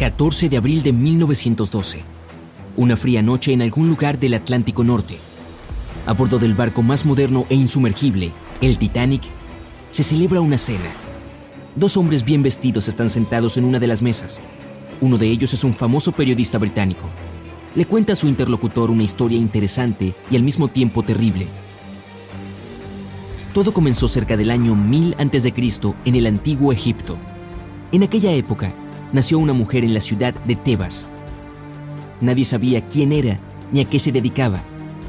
14 de abril de 1912. Una fría noche en algún lugar del Atlántico Norte. A bordo del barco más moderno e insumergible, el Titanic, se celebra una cena. Dos hombres bien vestidos están sentados en una de las mesas. Uno de ellos es un famoso periodista británico. Le cuenta a su interlocutor una historia interesante y al mismo tiempo terrible. Todo comenzó cerca del año 1000 a.C. en el antiguo Egipto. En aquella época, nació una mujer en la ciudad de Tebas. Nadie sabía quién era ni a qué se dedicaba,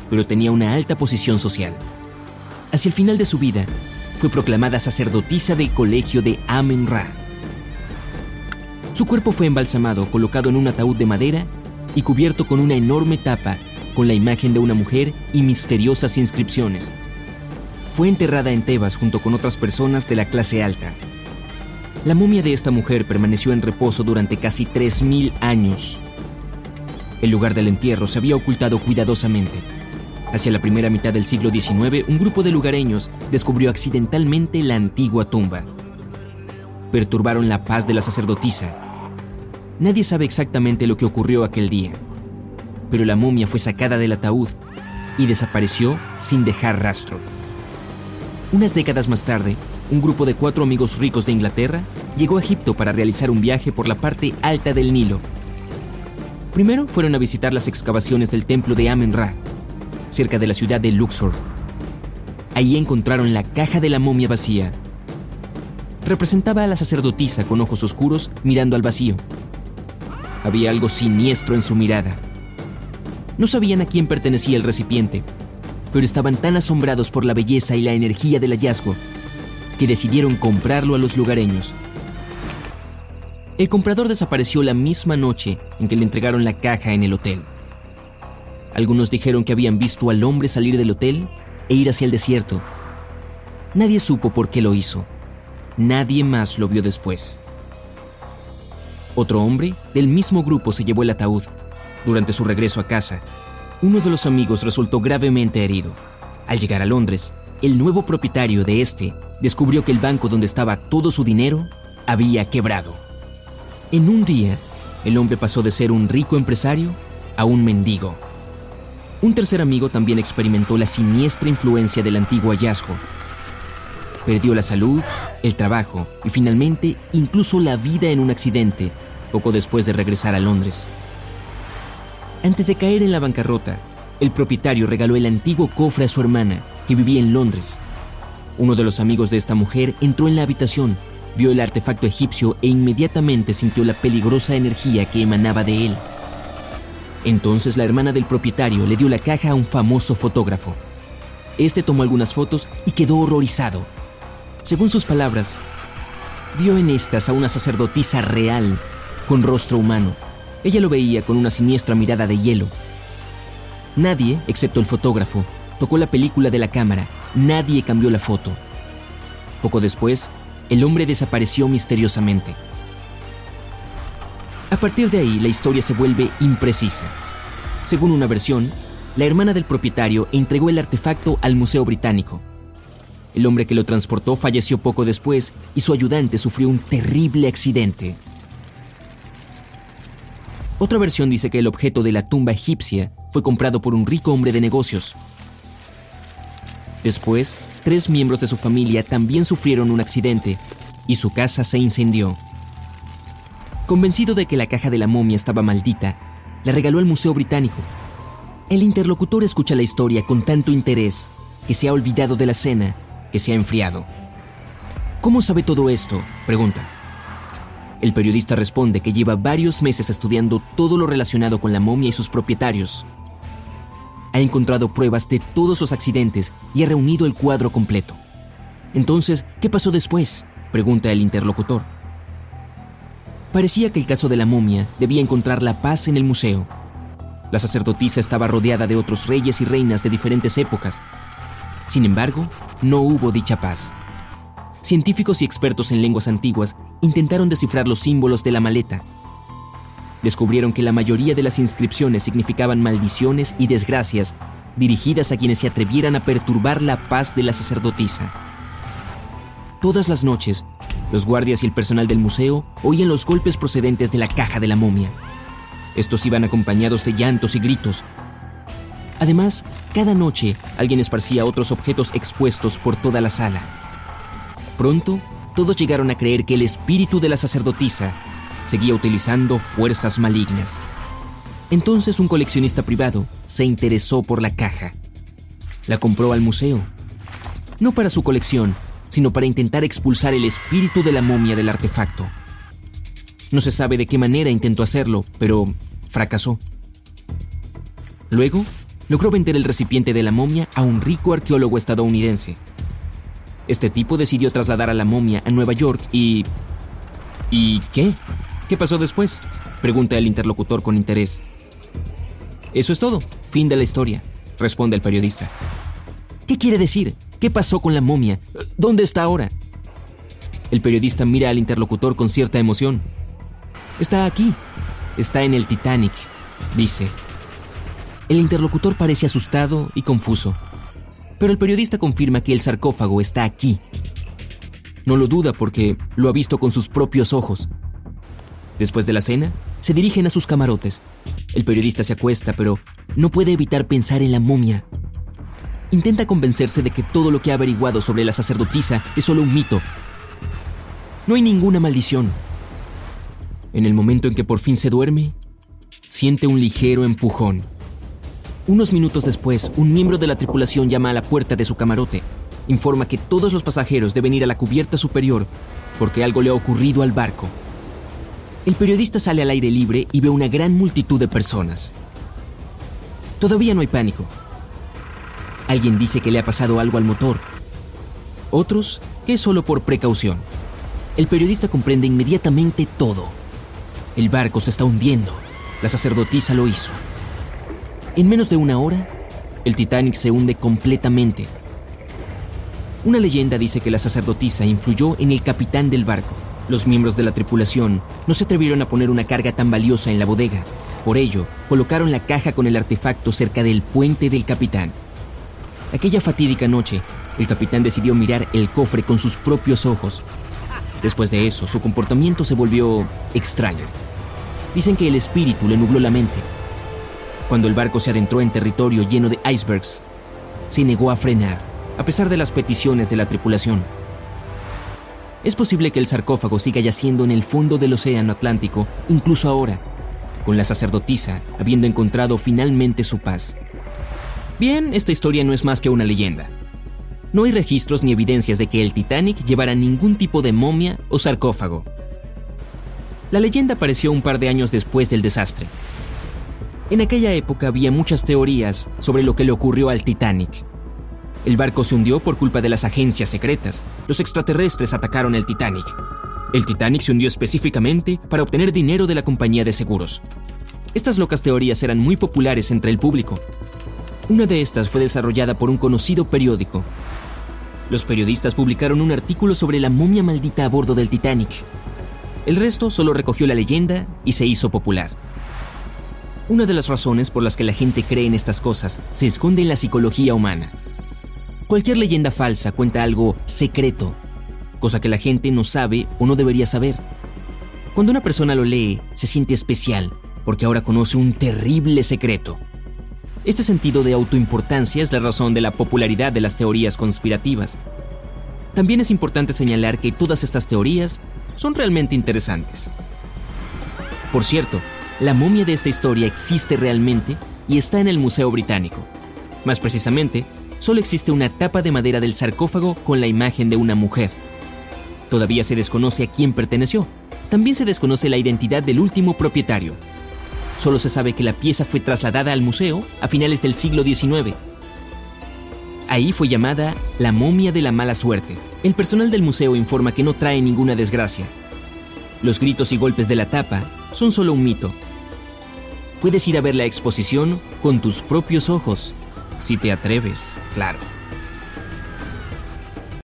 pero tenía una alta posición social. Hacia el final de su vida, fue proclamada sacerdotisa del colegio de Amen-Ra. Su cuerpo fue embalsamado, colocado en un ataúd de madera y cubierto con una enorme tapa con la imagen de una mujer y misteriosas inscripciones. Fue enterrada en Tebas junto con otras personas de la clase alta. La momia de esta mujer permaneció en reposo durante casi 3.000 años. El lugar del entierro se había ocultado cuidadosamente. Hacia la primera mitad del siglo XIX, un grupo de lugareños descubrió accidentalmente la antigua tumba. Perturbaron la paz de la sacerdotisa. Nadie sabe exactamente lo que ocurrió aquel día, pero la momia fue sacada del ataúd y desapareció sin dejar rastro. Unas décadas más tarde, un grupo de cuatro amigos ricos de Inglaterra llegó a Egipto para realizar un viaje por la parte alta del Nilo. Primero fueron a visitar las excavaciones del templo de Amen-Ra, cerca de la ciudad de Luxor. Ahí encontraron la caja de la momia vacía. Representaba a la sacerdotisa con ojos oscuros mirando al vacío. Había algo siniestro en su mirada. No sabían a quién pertenecía el recipiente, pero estaban tan asombrados por la belleza y la energía del hallazgo que decidieron comprarlo a los lugareños. El comprador desapareció la misma noche en que le entregaron la caja en el hotel. Algunos dijeron que habían visto al hombre salir del hotel e ir hacia el desierto. Nadie supo por qué lo hizo. Nadie más lo vio después. Otro hombre del mismo grupo se llevó el ataúd. Durante su regreso a casa, uno de los amigos resultó gravemente herido. Al llegar a Londres, el nuevo propietario de este descubrió que el banco donde estaba todo su dinero había quebrado. En un día, el hombre pasó de ser un rico empresario a un mendigo. Un tercer amigo también experimentó la siniestra influencia del antiguo hallazgo. Perdió la salud, el trabajo y finalmente incluso la vida en un accidente poco después de regresar a Londres. Antes de caer en la bancarrota, el propietario regaló el antiguo cofre a su hermana, que vivía en Londres, uno de los amigos de esta mujer entró en la habitación, vio el artefacto egipcio e inmediatamente sintió la peligrosa energía que emanaba de él. Entonces la hermana del propietario le dio la caja a un famoso fotógrafo. Este tomó algunas fotos y quedó horrorizado. Según sus palabras, vio en estas a una sacerdotisa real, con rostro humano. Ella lo veía con una siniestra mirada de hielo. Nadie, excepto el fotógrafo, tocó la película de la cámara Nadie cambió la foto. Poco después, el hombre desapareció misteriosamente. A partir de ahí, la historia se vuelve imprecisa. Según una versión, la hermana del propietario entregó el artefacto al Museo Británico. El hombre que lo transportó falleció poco después y su ayudante sufrió un terrible accidente. Otra versión dice que el objeto de la tumba egipcia fue comprado por un rico hombre de negocios Después, tres miembros de su familia también sufrieron un accidente y su casa se incendió. Convencido de que la caja de la momia estaba maldita, la regaló al Museo Británico. El interlocutor escucha la historia con tanto interés que se ha olvidado de la cena, que se ha enfriado. ¿Cómo sabe todo esto? pregunta. El periodista responde que lleva varios meses estudiando todo lo relacionado con la momia y sus propietarios ha encontrado pruebas de todos los accidentes y ha reunido el cuadro completo. Entonces, ¿qué pasó después? pregunta el interlocutor. Parecía que el caso de la momia debía encontrar la paz en el museo. La sacerdotisa estaba rodeada de otros reyes y reinas de diferentes épocas. Sin embargo, no hubo dicha paz. Científicos y expertos en lenguas antiguas intentaron descifrar los símbolos de la maleta, descubrieron que la mayoría de las inscripciones significaban maldiciones y desgracias dirigidas a quienes se atrevieran a perturbar la paz de la sacerdotisa. todas las noches, los guardias y el personal del museo oían los golpes procedentes de la caja de la momia. Estos iban acompañados de llantos y gritos. Además, cada noche alguien esparcía otros objetos expuestos por toda la sala. Pronto, todos llegaron a creer que el espíritu de la sacerdotisa seguía utilizando fuerzas malignas. Entonces un coleccionista privado se interesó por la caja. La compró al museo. No para su colección, sino para intentar expulsar el espíritu de la momia del artefacto. No se sabe de qué manera intentó hacerlo, pero fracasó. Luego, logró vender el recipiente de la momia a un rico arqueólogo estadounidense. Este tipo decidió trasladar a la momia a Nueva York y... ¿Y qué? ¿Qué pasó después? Pregunta el interlocutor con interés. Eso es todo. Fin de la historia, responde el periodista. ¿Qué quiere decir? ¿Qué pasó con la momia? ¿Dónde está ahora? El periodista mira al interlocutor con cierta emoción. Está aquí. Está en el Titanic, dice. El interlocutor parece asustado y confuso, pero el periodista confirma que el sarcófago está aquí. No lo duda porque lo ha visto con sus propios ojos. Después de la cena, se dirigen a sus camarotes. El periodista se acuesta, pero no puede evitar pensar en la momia intenta convencerse de que todo lo que ha averiguado sobre la sacerdotisa es solo un mito. No hay ninguna maldición. En el momento en que por fin se duerme, siente un ligero empujón. Unos minutos después, un miembro de la tripulación llama a la puerta de su camarote. Informa que todos los pasajeros deben ir a la cubierta superior porque algo le ha ocurrido al barco. El periodista sale al aire libre y ve una gran multitud de personas. Todavía no hay pánico. Alguien dice que le ha pasado algo al motor. Otros que es solo por precaución. El periodista comprende inmediatamente todo. El barco se está hundiendo. La sacerdotisa lo hizo. En menos de una hora, el Titanic se hunde completamente. Una leyenda dice que la sacerdotisa influyó en el capitán del barco. Los miembros de la tripulación no se atrevieron a poner una carga tan valiosa en la bodega. Por ello, colocaron la caja con el artefacto cerca del puente del capitán. Aquella fatídica noche, el capitán decidió mirar el cofre con sus propios ojos. Después de eso, su comportamiento se volvió extraño. Dicen que el espíritu le nubló la mente. Cuando el barco se adentró en territorio lleno de icebergs, se negó a frenar, a pesar de las peticiones de la tripulación. Es posible que el sarcófago siga yaciendo en el fondo del Océano Atlántico, incluso ahora, con la sacerdotisa habiendo encontrado finalmente su paz. Bien, esta historia no es más que una leyenda. No hay registros ni evidencias de que el Titanic llevara ningún tipo de momia o sarcófago. La leyenda apareció un par de años después del desastre. En aquella época había muchas teorías sobre lo que le ocurrió al Titanic. El barco se hundió por culpa de las agencias secretas. Los extraterrestres atacaron el Titanic. El Titanic se hundió específicamente para obtener dinero de la compañía de seguros. Estas locas teorías eran muy populares entre el público, una de estas fue desarrollada por un conocido periódico. Los periodistas publicaron un artículo sobre la momia maldita a bordo del Titanic. El resto solo recogió la leyenda y se hizo popular. Una de las razones por las que la gente cree en estas cosas se esconde en la psicología humana. Cualquier leyenda falsa cuenta algo secreto, cosa que la gente no sabe o no debería saber. Cuando una persona lo lee, se siente especial, porque ahora conoce un terrible secreto. Este sentido de autoimportancia es la razón de la popularidad de las teorías conspirativas. También es importante señalar que todas estas teorías son realmente interesantes. Por cierto, la momia de esta historia existe realmente y está en el Museo Británico. Más precisamente, solo existe una tapa de madera del sarcófago con la imagen de una mujer. Todavía se desconoce a quién perteneció. También se desconoce la identidad del último propietario, Solo se sabe que la pieza fue trasladada al museo a finales del siglo XIX. Ahí fue llamada la momia de la mala suerte. El personal del museo informa que no trae ninguna desgracia. Los gritos y golpes de la tapa son solo un mito. Puedes ir a ver la exposición con tus propios ojos, si te atreves, claro.